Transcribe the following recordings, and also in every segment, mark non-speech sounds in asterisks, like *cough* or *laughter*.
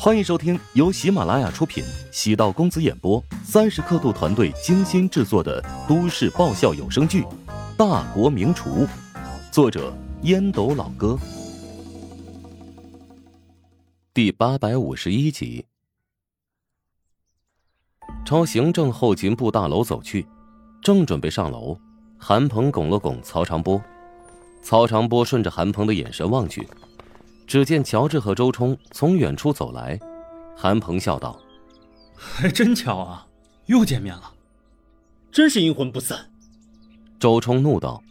欢迎收听由喜马拉雅出品、喜道公子演播、三十刻度团队精心制作的都市爆笑有声剧《大国名厨》，作者烟斗老哥，第八百五十一集。朝行政后勤部大楼走去，正准备上楼，韩鹏拱了拱曹长波，曹长波顺着韩鹏的眼神望去。只见乔治和周冲从远处走来，韩鹏笑道：“还真巧啊，又见面了，真是阴魂不散。”周冲怒道：“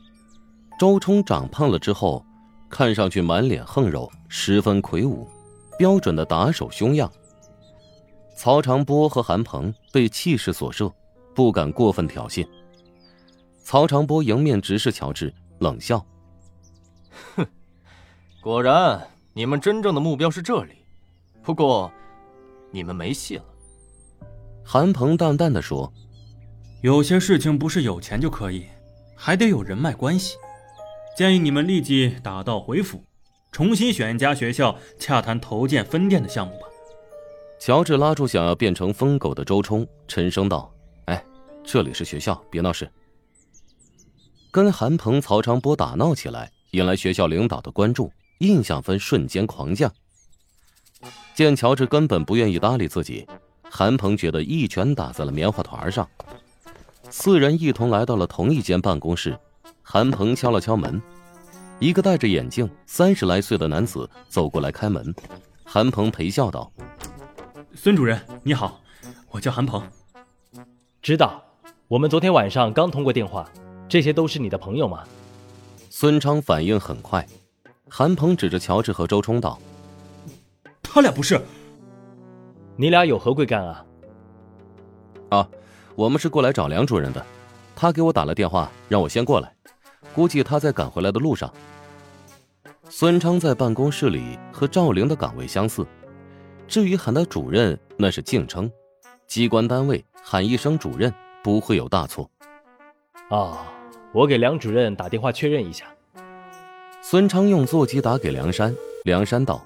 周冲长胖了之后，看上去满脸横肉，十分魁梧，标准的打手凶样。”曹长波和韩鹏被气势所慑，不敢过分挑衅。曹长波迎面直视乔治，冷笑：“哼，果然。”你们真正的目标是这里，不过，你们没戏了。韩鹏淡淡的说：“有些事情不是有钱就可以，还得有人脉关系。建议你们立即打道回府，重新选一家学校，洽谈投建分店的项目吧。”乔治拉住想要变成疯狗的周冲，沉声道：“哎，这里是学校，别闹事。”跟韩鹏、曹长波打闹起来，引来学校领导的关注。印象分瞬间狂降。见乔治根本不愿意搭理自己，韩鹏觉得一拳打在了棉花团上。四人一同来到了同一间办公室。韩鹏敲了敲门，一个戴着眼镜、三十来岁的男子走过来开门。韩鹏陪笑道：“孙主任你好，我叫韩鹏。知道，我们昨天晚上刚通过电话。这些都是你的朋友吗？”孙昌反应很快。韩鹏指着乔治和周冲道：“他俩不是，你俩有何贵干啊？”“啊，我们是过来找梁主任的，他给我打了电话，让我先过来，估计他在赶回来的路上。”孙昌在办公室里和赵玲的岗位相似，至于喊他主任，那是敬称，机关单位喊一声主任不会有大错。哦，我给梁主任打电话确认一下。孙昌用座机打给梁山，梁山道：“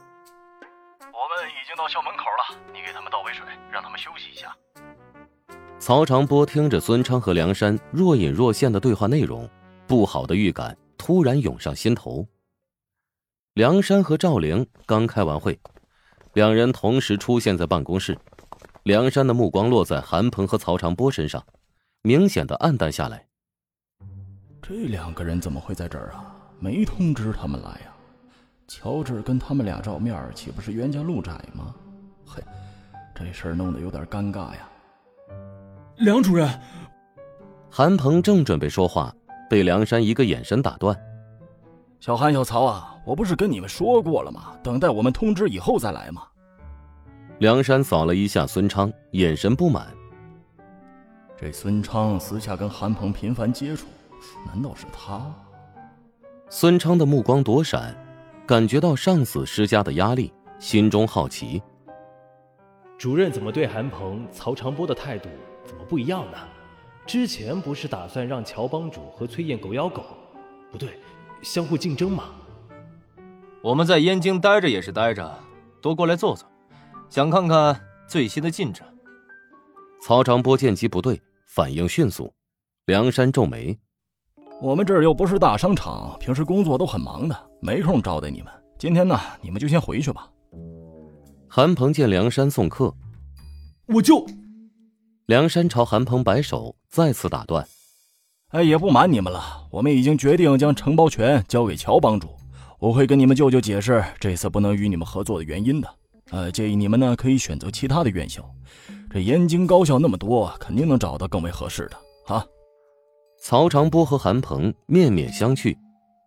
我们已经到校门口了，你给他们倒杯水，让他们休息一下。”曹长波听着孙昌和梁山若隐若现的对话内容，不好的预感突然涌上心头。梁山和赵玲刚开完会，两人同时出现在办公室，梁山的目光落在韩鹏和曹长波身上，明显的暗淡下来。这两个人怎么会在这儿啊？没通知他们来呀？乔治跟他们俩照面，岂不是冤家路窄吗？嘿，这事儿弄得有点尴尬呀。梁主任，韩鹏正准备说话，被梁山一个眼神打断。小韩、小曹啊，我不是跟你们说过了吗？等待我们通知以后再来吗？梁山扫了一下孙昌，眼神不满。这孙昌私下跟韩鹏频繁接触，难道是他？孙昌的目光躲闪，感觉到上司施加的压力，心中好奇。主任怎么对韩鹏、曹长波的态度怎么不一样呢？之前不是打算让乔帮主和崔燕狗咬狗，不对，相互竞争吗？我们在燕京待着也是待着，多过来坐坐，想看看最新的进展。曹长波见机不对，反应迅速。梁山皱眉。我们这儿又不是大商场，平时工作都很忙的，没空招待你们。今天呢，你们就先回去吧。韩鹏见梁山送客，我就……梁山朝韩鹏摆手，再次打断：“哎，也不瞒你们了，我们已经决定将承包权交给乔帮主。我会跟你们舅舅解释这次不能与你们合作的原因的。呃，建议你们呢可以选择其他的院校，这燕京高校那么多，肯定能找到更为合适的啊。”曹长波和韩鹏面面相觑，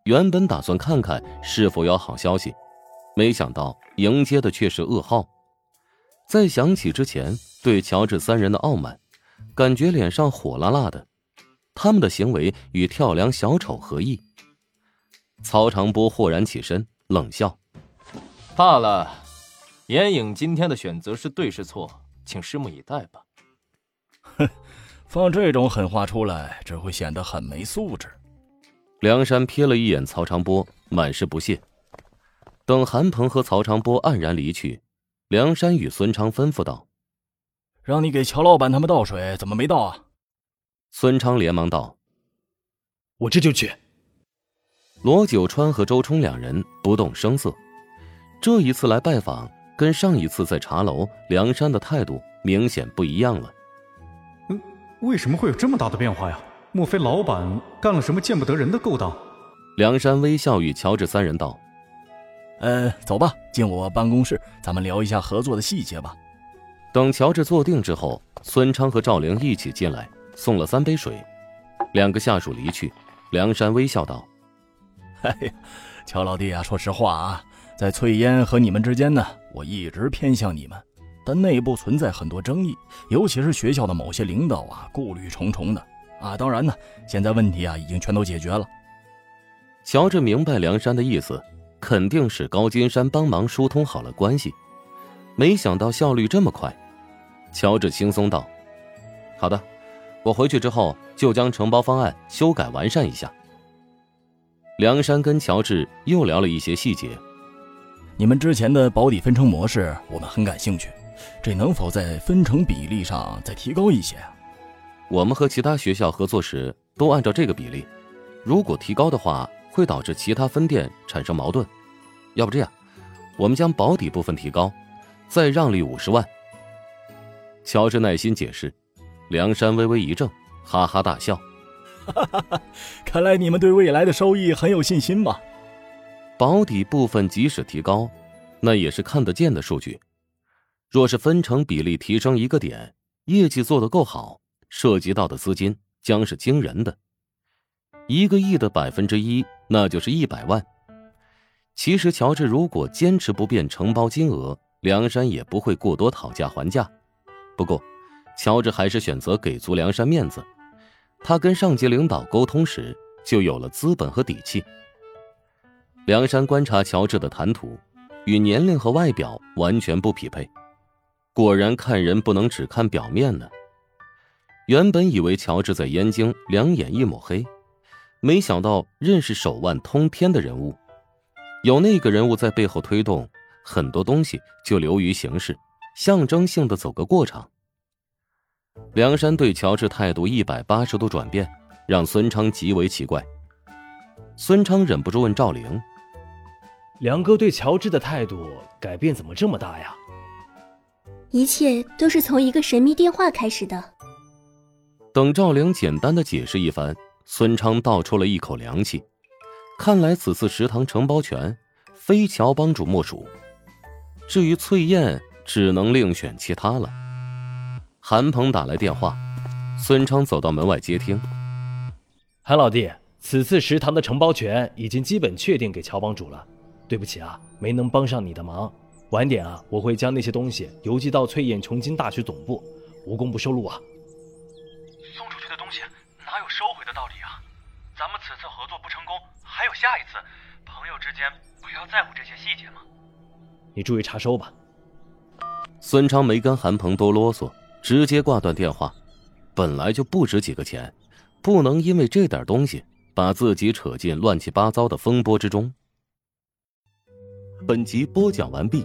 原本打算看看是否有好消息，没想到迎接的却是噩耗。在想起之前对乔治三人的傲慢，感觉脸上火辣辣的。他们的行为与跳梁小丑何异？曹长波豁然起身，冷笑：“罢了，眼影今天的选择是对是错，请拭目以待吧。”哼。放这种狠话出来，只会显得很没素质。梁山瞥了一眼曹长波，满是不屑。等韩鹏和曹长波黯然离去，梁山与孙昌吩咐道：“让你给乔老板他们倒水，怎么没倒啊？”孙昌连忙道：“我这就去。”罗九川和周冲两人不动声色。这一次来拜访，跟上一次在茶楼，梁山的态度明显不一样了。嗯，为什么会有这么大的变化呀？莫非老板干了什么见不得人的勾当？梁山微笑与乔治三人道：“呃，走吧，进我办公室，咱们聊一下合作的细节吧。”等乔治坐定之后，孙昌和赵玲一起进来，送了三杯水。两个下属离去，梁山微笑道：“ *laughs* 哎呀，乔老弟啊，说实话啊，在翠烟和你们之间呢，我一直偏向你们，但内部存在很多争议，尤其是学校的某些领导啊，顾虑重重的啊。当然呢，现在问题啊已经全都解决了。”乔治明白梁山的意思，肯定是高金山帮忙疏通好了关系，没想到效率这么快。乔治轻松道：“好的，我回去之后就将承包方案修改完善一下。”梁山跟乔治又聊了一些细节。你们之前的保底分成模式，我们很感兴趣，这能否在分成比例上再提高一些啊？我们和其他学校合作时都按照这个比例，如果提高的话。会导致其他分店产生矛盾，要不这样，我们将保底部分提高，再让利五十万。乔治耐心解释，梁山微微一怔，哈哈大笑，哈哈哈！看来你们对未来的收益很有信心嘛。保底部分即使提高，那也是看得见的数据，若是分成比例提升一个点，业绩做得够好，涉及到的资金将是惊人的。一个亿的百分之一，那就是一百万。其实，乔治如果坚持不变承包金额，梁山也不会过多讨价还价。不过，乔治还是选择给足梁山面子。他跟上级领导沟通时，就有了资本和底气。梁山观察乔治的谈吐，与年龄和外表完全不匹配。果然，看人不能只看表面呢。原本以为乔治在燕京两眼一抹黑。没想到认识手腕通天的人物，有那个人物在背后推动，很多东西就流于形式，象征性的走个过场。梁山对乔治态度一百八十度转变，让孙昌极为奇怪。孙昌忍不住问赵灵：“梁哥对乔治的态度改变怎么这么大呀？”一切都是从一个神秘电话开始的。等赵灵简单的解释一番。孙昌倒抽了一口凉气，看来此次食堂承包权非乔帮主莫属。至于翠燕，只能另选其他了。韩鹏打来电话，孙昌走到门外接听。韩老弟，此次食堂的承包权已经基本确定给乔帮主了。对不起啊，没能帮上你的忙。晚点啊，我会将那些东西邮寄到翠燕琼金大学总部，无功不受禄啊。送出去的东西哪有收回的道理啊？咱们此次合作不成功，还有下一次，朋友之间不要在乎这些细节吗？你注意查收吧。孙昌没跟韩鹏多啰嗦，直接挂断电话。本来就不值几个钱，不能因为这点东西把自己扯进乱七八糟的风波之中。本集播讲完毕，